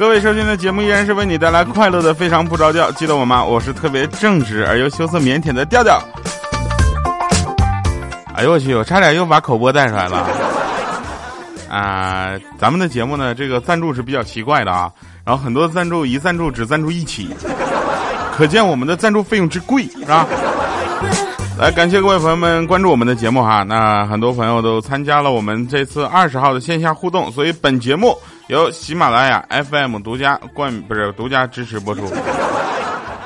各位收听的节目依然是为你带来快乐的，非常不着调。记得我吗？我是特别正直而又羞涩腼腆的调调。哎呦我去！我差点又把口播带出来了。啊，咱们的节目呢，这个赞助是比较奇怪的啊。然后很多赞助一赞助只赞助一期，可见我们的赞助费用之贵，是吧？来，感谢各位朋友们关注我们的节目哈。那很多朋友都参加了我们这次二十号的线下互动，所以本节目由喜马拉雅 FM 独家冠不是独家支持播出，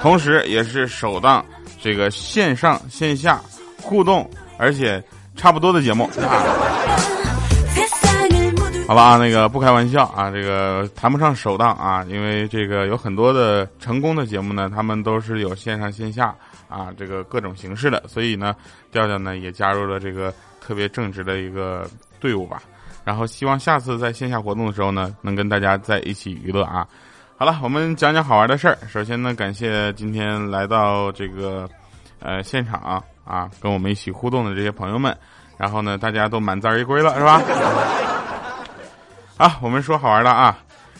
同时也是首档这个线上线下互动，而且差不多的节目。好吧啊，那个不开玩笑啊，这个谈不上首档啊，因为这个有很多的成功的节目呢，他们都是有线上线下。啊，这个各种形式的，所以呢，调调呢也加入了这个特别正直的一个队伍吧。然后希望下次在线下活动的时候呢，能跟大家在一起娱乐啊。好了，我们讲讲好玩的事儿。首先呢，感谢今天来到这个呃现场啊，跟我们一起互动的这些朋友们。然后呢，大家都满载而归了，是吧？啊，我们说好玩的啊，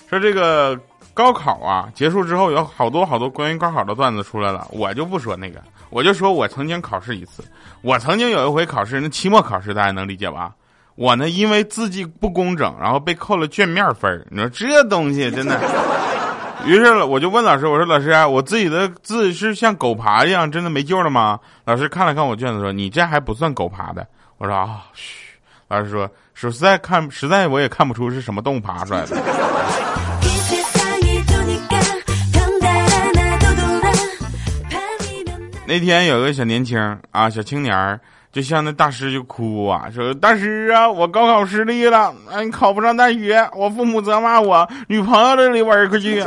说这个。高考啊结束之后，有好多好多关于高考的段子出来了，我就不说那个，我就说我曾经考试一次，我曾经有一回考试，那期末考试大家能理解吧？我呢因为字迹不工整，然后被扣了卷面分你说这东西真的，于是我就问老师，我说老师，啊我自己的字是像狗爬一样，真的没救了吗？老师看了看我卷子说，你这还不算狗爬的。我说啊，嘘。老师说实在看实在我也看不出是什么动物爬出来的。那天有个小年轻啊，小青年儿就像那大师就哭啊，说：“大师啊，我高考失利了，哎，考不上大学，我父母责骂我，女朋友这里玩可去，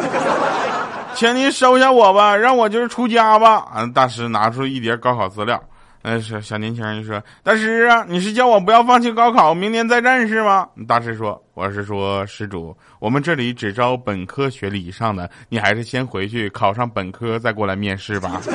请您收下我吧，让我就是出家吧。”啊，大师拿出一叠高考资料。那是小年轻人就说：“大师啊，你是叫我不要放弃高考，明年再战是吗？”大师说：“我是说施主，我们这里只招本科学历以上的，你还是先回去考上本科再过来面试吧。”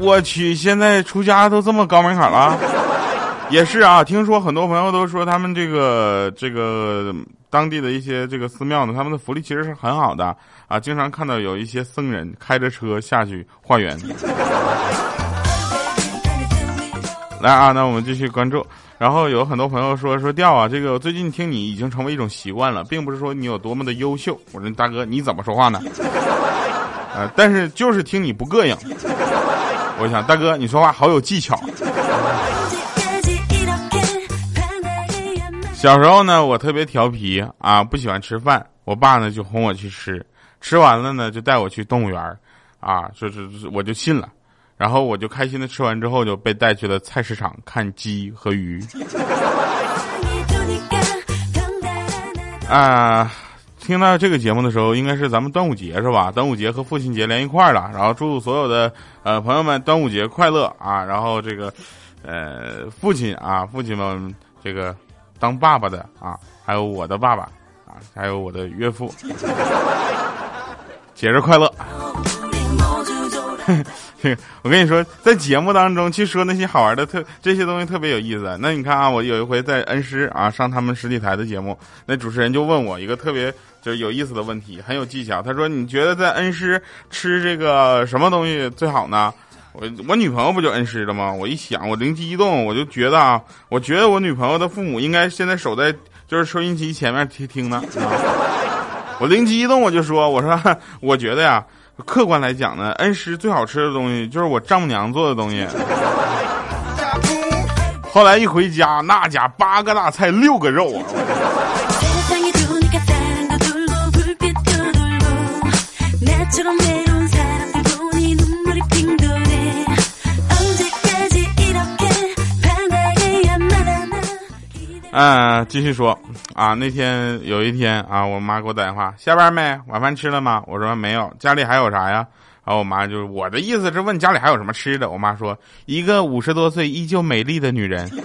我去，现在出家都这么高门槛了？也是啊，听说很多朋友都说他们这个这个当地的一些这个寺庙呢，他们的福利其实是很好的。啊，经常看到有一些僧人开着车下去化缘。来啊，那我们继续关注。然后有很多朋友说说调啊，这个最近听你已经成为一种习惯了，并不是说你有多么的优秀。我说大哥你怎么说话呢？啊，但是就是听你不膈应。我想大哥你说话好有技巧。小时候呢，我特别调皮啊，不喜欢吃饭，我爸呢就哄我去吃。吃完了呢，就带我去动物园啊，就是我就信了，然后我就开心的吃完之后就被带去了菜市场看鸡和鱼。啊，听到这个节目的时候，应该是咱们端午节是吧？端午节和父亲节连一块儿了，然后祝所有的呃朋友们端午节快乐啊！然后这个呃父亲啊，父亲们这个当爸爸的啊，还有我的爸爸啊，还有我的岳父。节日快乐！我跟你说，在节目当中去说那些好玩的特这些东西特别有意思。那你看啊，我有一回在恩施啊上他们实体台的节目，那主持人就问我一个特别就是有意思的问题，很有技巧。他说：“你觉得在恩施吃这个什么东西最好呢？”我我女朋友不就恩施的吗？我一想，我灵机一动，我就觉得啊，我觉得我女朋友的父母应该现在守在就是收音机前面听听呢。我灵机一动，我就说：“我说，我觉得呀，客观来讲呢，恩施最好吃的东西就是我丈母娘做的东西。”后来一回家，那家八个大菜，六个肉啊！嗯，继续说啊，那天有一天啊，我妈给我打电话，下班没？晚饭吃了吗？我说没有，家里还有啥呀？然后我妈就是我的意思是问家里还有什么吃的。我妈说一个五十多岁依旧美丽的女人。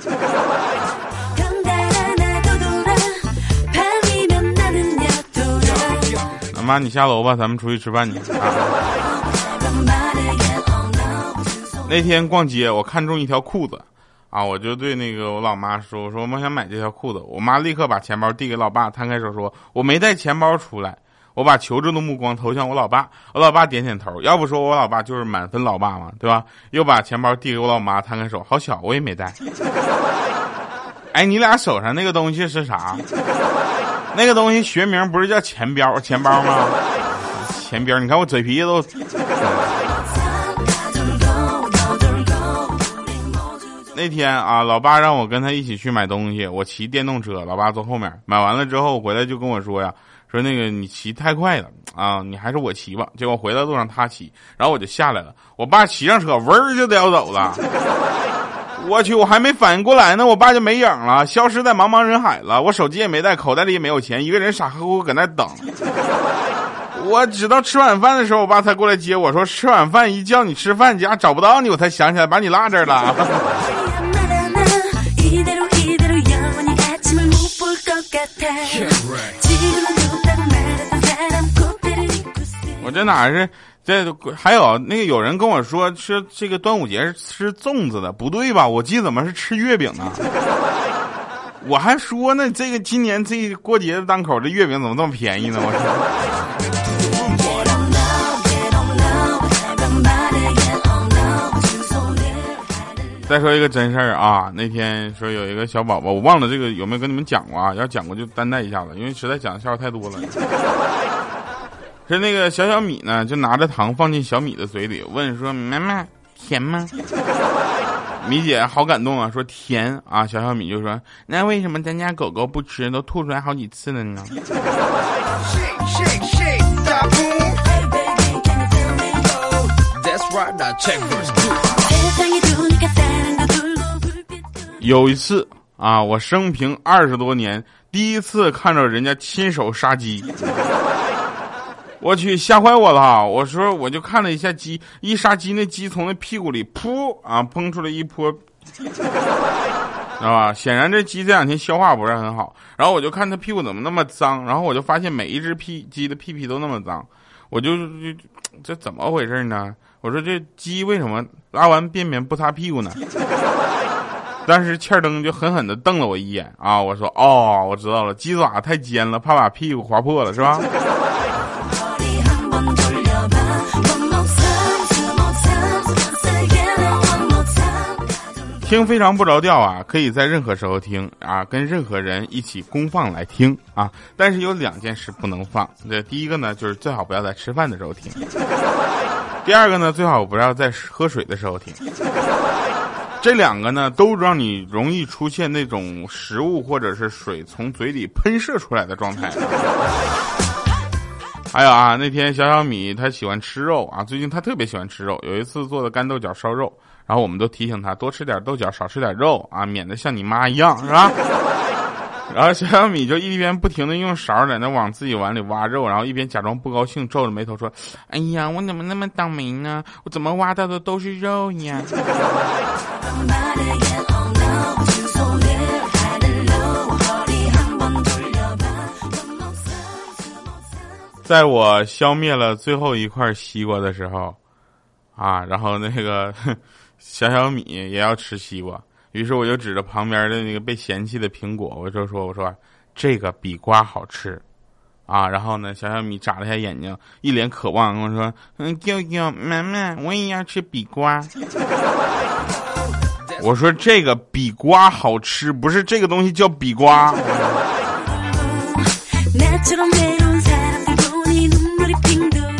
妈，你下楼吧，咱们出去吃饭去。那天逛街，我看中一条裤子，啊，我就对那个我老妈说：“我说我想买这条裤子。”我妈立刻把钱包递给老爸，摊开手说：“我没带钱包出来。”我把求助的目光投向我老爸，我老爸点点头。要不说我老爸就是满分老爸嘛，对吧？又把钱包递给我老妈，摊开手，好小，我也没带。哎，你俩手上那个东西是啥？那个东西学名不是叫钱包钱包吗？钱包，你看我嘴皮子都。那天啊，老爸让我跟他一起去买东西，我骑电动车，老爸坐后面。买完了之后回来就跟我说呀，说那个你骑太快了啊，你还是我骑吧。结果回来路上他骑，然后我就下来了。我爸骑上车，嗡儿就叼走了。我去，我还没反应过来呢，我爸就没影了，消失在茫茫人海了。我手机也没带，口袋里也没有钱，一个人傻乎乎搁那等。我直到吃晚饭的时候，我爸才过来接我说吃晚饭一叫你吃饭，家找不到你，我才想起来把你落这儿了。我这哪是？这还有那个有人跟我说吃这个端午节是吃粽子的，不对吧？我记得怎么是吃月饼呢？我还说呢，这个今年这过节的档口，这月饼怎么这么便宜呢？我再说一个真事儿啊，那天说有一个小宝宝，我忘了这个有没有跟你们讲过啊？要讲过就担待一下子，因为实在讲的笑话太多了。是那个小小米呢，就拿着糖放进小米的嘴里，问说：“妈妈，甜吗？”米姐好感动啊，说甜啊。小小米就说：“那为什么咱家狗狗不吃，都吐出来好几次了呢？”有一次啊，我生平二十多年第一次看着人家亲手杀鸡。我去，吓坏我了！我说，我就看了一下鸡，一杀鸡，那鸡从那屁股里噗啊喷出来一泼，知道吧？显然这鸡这两天消化不是很好。然后我就看它屁股怎么那么脏，然后我就发现每一只屁鸡的屁屁都那么脏，我就这怎么回事呢？我说这鸡为什么拉完便便不擦屁股呢？但是欠灯就狠狠的瞪了我一眼啊！我说哦，我知道了，鸡爪太尖了，怕把屁股划破了，是吧？听非常不着调啊，可以在任何时候听啊，跟任何人一起公放来听啊。但是有两件事不能放，这第一个呢，就是最好不要在吃饭的时候听；第二个呢，最好不要在喝水的时候听。这两个呢，都让你容易出现那种食物或者是水从嘴里喷射出来的状态。还有啊，那天小小米他喜欢吃肉啊，最近他特别喜欢吃肉。有一次做的干豆角烧肉。然后我们都提醒他多吃点豆角，少吃点肉啊，免得像你妈一样，是吧？然后小小米就一边不停的用勺在那往自己碗里挖肉，然后一边假装不高兴，皱着眉头说：“哎呀，我怎么那么倒霉呢？我怎么挖到的都是肉呀？” 在我消灭了最后一块西瓜的时候，啊，然后那个。小小米也要吃西瓜，于是我就指着旁边的那个被嫌弃的苹果，我就说：“我说这个比瓜好吃，啊！”然后呢，小小米眨了一下眼睛，一脸渴望跟我说：“嗯，舅舅妈妈，我也要吃比瓜。”我说：“这个比瓜好吃，不是这个东西叫比瓜。”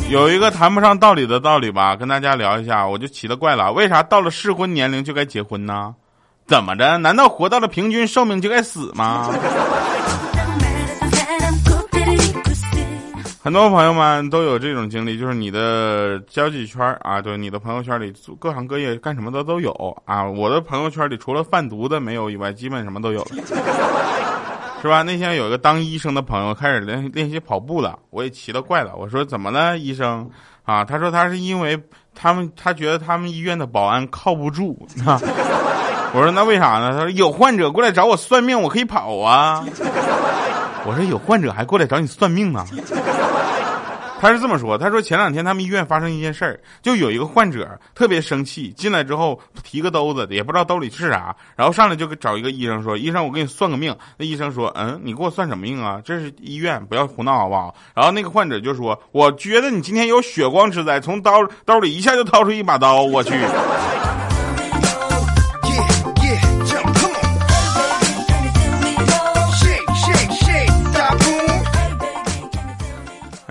有一个谈不上道理的道理吧，跟大家聊一下，我就奇了怪了，为啥到了适婚年龄就该结婚呢？怎么着？难道活到了平均寿命就该死吗？很多朋友们都有这种经历，就是你的交际圈啊，对，你的朋友圈里各行各业干什么的都有啊。我的朋友圈里除了贩毒的没有以外，基本什么都有了。是吧？那天有一个当医生的朋友开始练练习跑步了，我也奇了怪了，我说怎么了，医生？啊，他说他是因为他们他觉得他们医院的保安靠不住啊。我说那为啥呢？他说有患者过来找我算命，我可以跑啊。我说有患者还过来找你算命呢。他是这么说，他说前两天他们医院发生一件事儿，就有一个患者特别生气，进来之后提个兜子，也不知道兜里是啥，然后上来就找一个医生说：“医生，我给你算个命。”那医生说：“嗯，你给我算什么命啊？这是医院，不要胡闹好不好？”然后那个患者就说：“我觉得你今天有血光之灾，从刀兜里一下就掏出一把刀，我去。”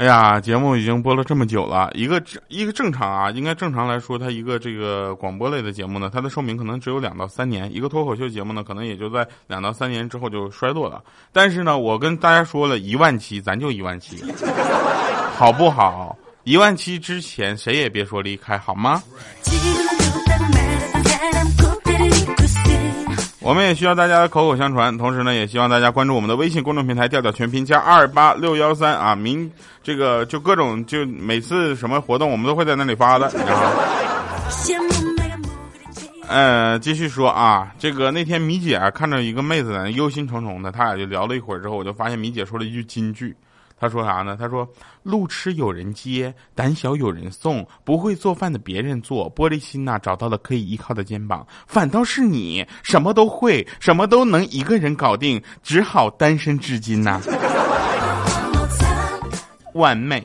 哎呀，节目已经播了这么久了，一个一个正常啊，应该正常来说，它一个这个广播类的节目呢，它的寿命可能只有两到三年；一个脱口秀节目呢，可能也就在两到三年之后就衰落了。但是呢，我跟大家说了一万期，咱就一万期，好不好？一万期之前谁也别说离开，好吗？我们也需要大家的口口相传，同时呢，也希望大家关注我们的微信公众平台“调调全拼加二八六幺三”啊，明这个就各种就每次什么活动，我们都会在那里发的。呃，继续说啊，这个那天米姐啊看着一个妹子在忧心忡忡的，他俩就聊了一会儿之后，我就发现米姐说了一句金句。他说啥呢？他说：“路痴有人接，胆小有人送，不会做饭的别人做，玻璃心呐找到了可以依靠的肩膀，反倒是你什么都会，什么都能一个人搞定，只好单身至今呐。”完美。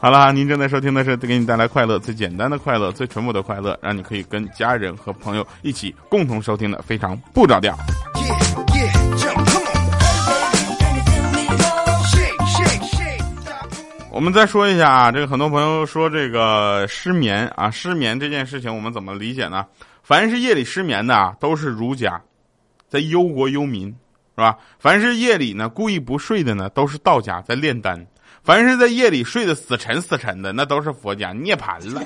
好了，您正在收听的是给你带来快乐最简单的快乐最淳朴的快乐，让你可以跟家人和朋友一起共同收听的非常不着调。我们再说一下啊，这个很多朋友说这个失眠啊，失眠这件事情我们怎么理解呢？凡是夜里失眠的啊，都是儒家，在忧国忧民，是吧？凡是夜里呢故意不睡的呢，都是道家在炼丹；凡是在夜里睡得死沉死沉的，那都是佛家涅槃了。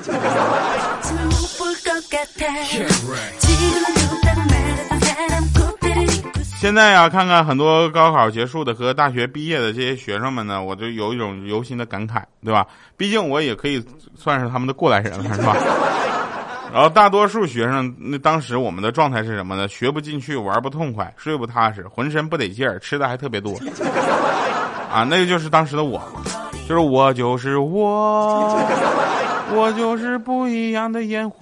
现在呀，看看很多高考结束的和大学毕业的这些学生们呢，我就有一种由心的感慨，对吧？毕竟我也可以算是他们的过来人了，是吧？然后大多数学生，那当时我们的状态是什么呢？学不进去，玩不痛快，睡不踏实，浑身不得劲儿，吃的还特别多。啊，那个就是当时的我，就是我就是我，我就是不一样的烟火。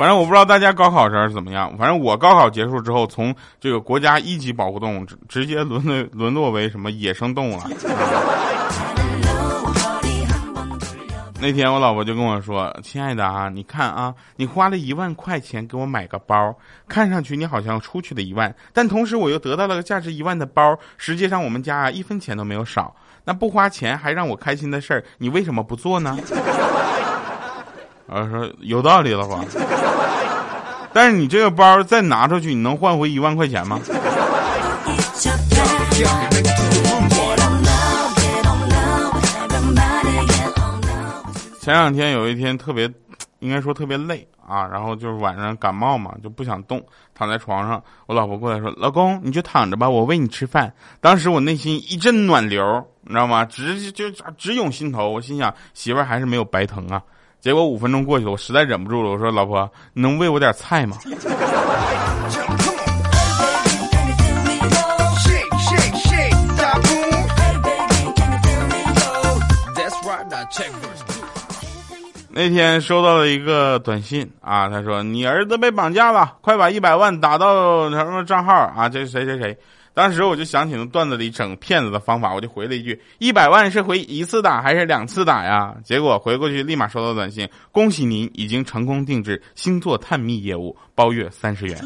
反正我不知道大家高考时候是怎么样，反正我高考结束之后，从这个国家一级保护动物直直接沦沦沦落为什么野生动物了。那天我老婆就跟我说：“亲爱的啊，你看啊，你花了一万块钱给我买个包，看上去你好像出去了一万，但同时我又得到了个价值一万的包，实际上我们家啊一分钱都没有少。那不花钱还让我开心的事儿，你为什么不做呢？”啊说有道理了吧？但是你这个包再拿出去，你能换回一万块钱吗？前两天有一天特别，应该说特别累啊，然后就是晚上感冒嘛，就不想动，躺在床上。我老婆过来说：“老公，你就躺着吧，我喂你吃饭。”当时我内心一阵暖流，你知道吗？直就直涌心头。我心想，媳妇儿还是没有白疼啊。结果五分钟过去了，我实在忍不住了，我说：“老婆，你能喂我点菜吗？” 那天收到了一个短信啊，他说：“你儿子被绑架了，快把一百万打到什么账号啊？这是谁谁谁？”当时我就想起了段子里整骗子的方法，我就回了一句：“一百万是回一次打还是两次打呀？”结果回过去立马收到短信：“恭喜您已经成功定制星座探秘业务，包月三十元。”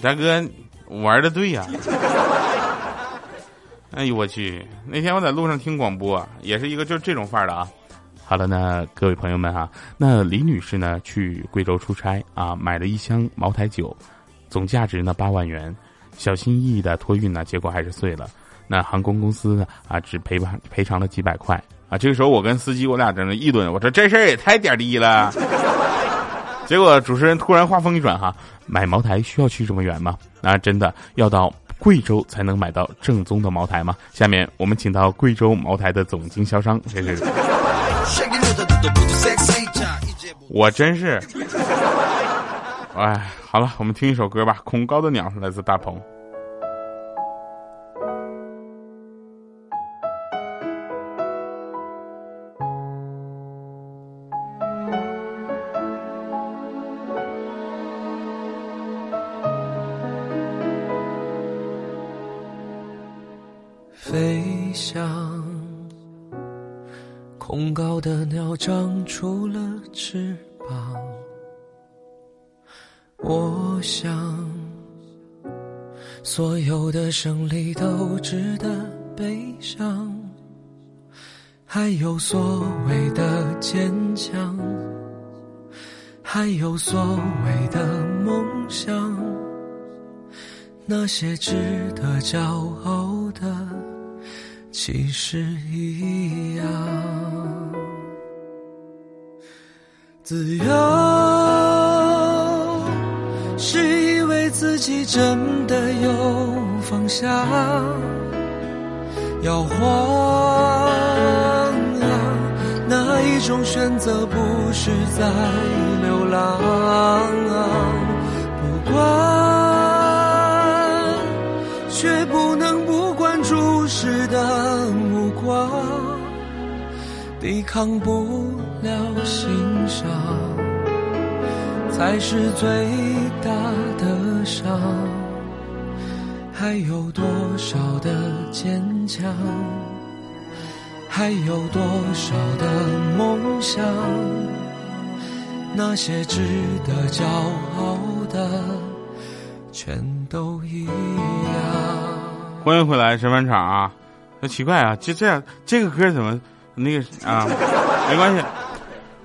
大哥，玩的对呀！哎呦我去！那天我在路上听广播，也是一个就是这种范儿的啊。好了，那各位朋友们哈，那李女士呢去贵州出差啊，买了一箱茅台酒，总价值呢八万元，小心翼翼的托运呢，结果还是碎了。那航空公司呢啊只赔赔偿了几百块，啊，这个时候我跟司机我俩在那议论，我说这事儿也太点低了。结果主持人突然话锋一转，哈，买茅台需要去这么远吗？那真的要到贵州才能买到正宗的茅台吗？下面我们请到贵州茅台的总经销商，这是。我真是，哎，好了，我们听一首歌吧，《恐高的鸟》来自大鹏。我想，所有的胜利都值得悲伤，还有所谓的坚强，还有所谓的梦想，那些值得骄傲的。其实一样，自由己真的有方向，摇晃啊，哪一种选择不是在流浪？不管，却不能不管注视的目。光抵抗不了欣赏，才是最大的伤。还有多少的坚强？还有多少的梦想？那些值得骄傲的，全都一样。欢迎回来，神饭场啊！很奇怪啊，就这样，这个歌怎么那个啊？没关系，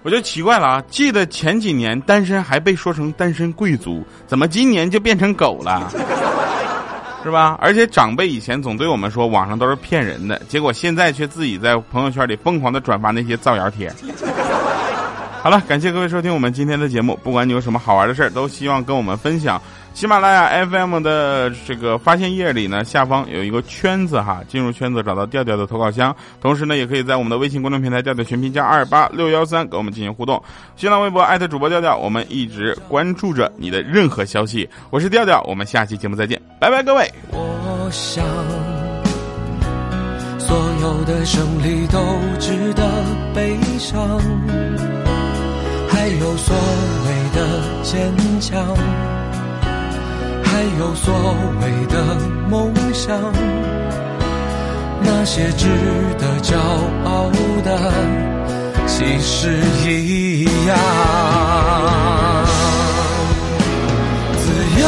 我就奇怪了啊！记得前几年单身还被说成单身贵族，怎么今年就变成狗了？是吧？而且长辈以前总对我们说网上都是骗人的，结果现在却自己在朋友圈里疯狂的转发那些造谣帖。好了，感谢各位收听我们今天的节目，不管你有什么好玩的事儿，都希望跟我们分享。喜马拉雅 FM 的这个发现页里呢，下方有一个圈子哈，进入圈子找到调调的投稿箱，同时呢，也可以在我们的微信公众平台调调全拼加二八六幺三跟我们进行互动。新浪微博艾特主播调调，我们一直关注着你的任何消息。我是调调，我们下期节目再见，拜拜各位。我想，所有的胜利都值得悲伤，还有所谓的坚强。还有所谓的梦想，那些值得骄傲的，其实一样。自由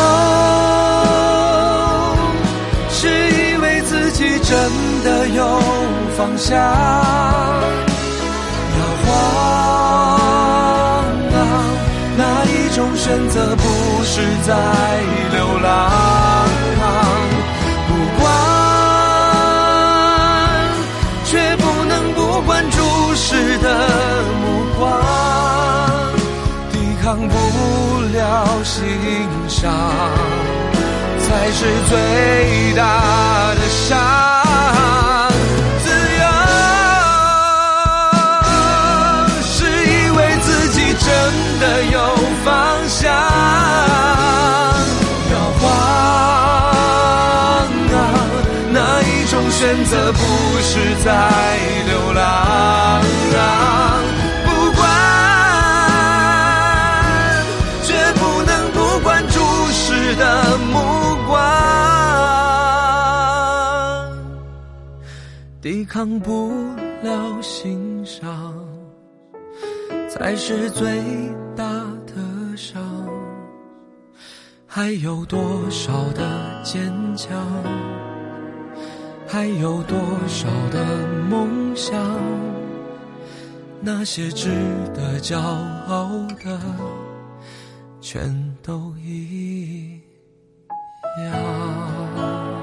是以为自己真的有方向，摇晃啊，哪一种选择不是在？不管，却不能不管注视的目光，抵抗不了欣赏，才是最大的伤。选择不是在流浪，不管，却不能不管注视的目光，抵抗不了欣赏，才是最大的伤。还有多少的坚强？还有多少的梦想？那些值得骄傲的全都一样。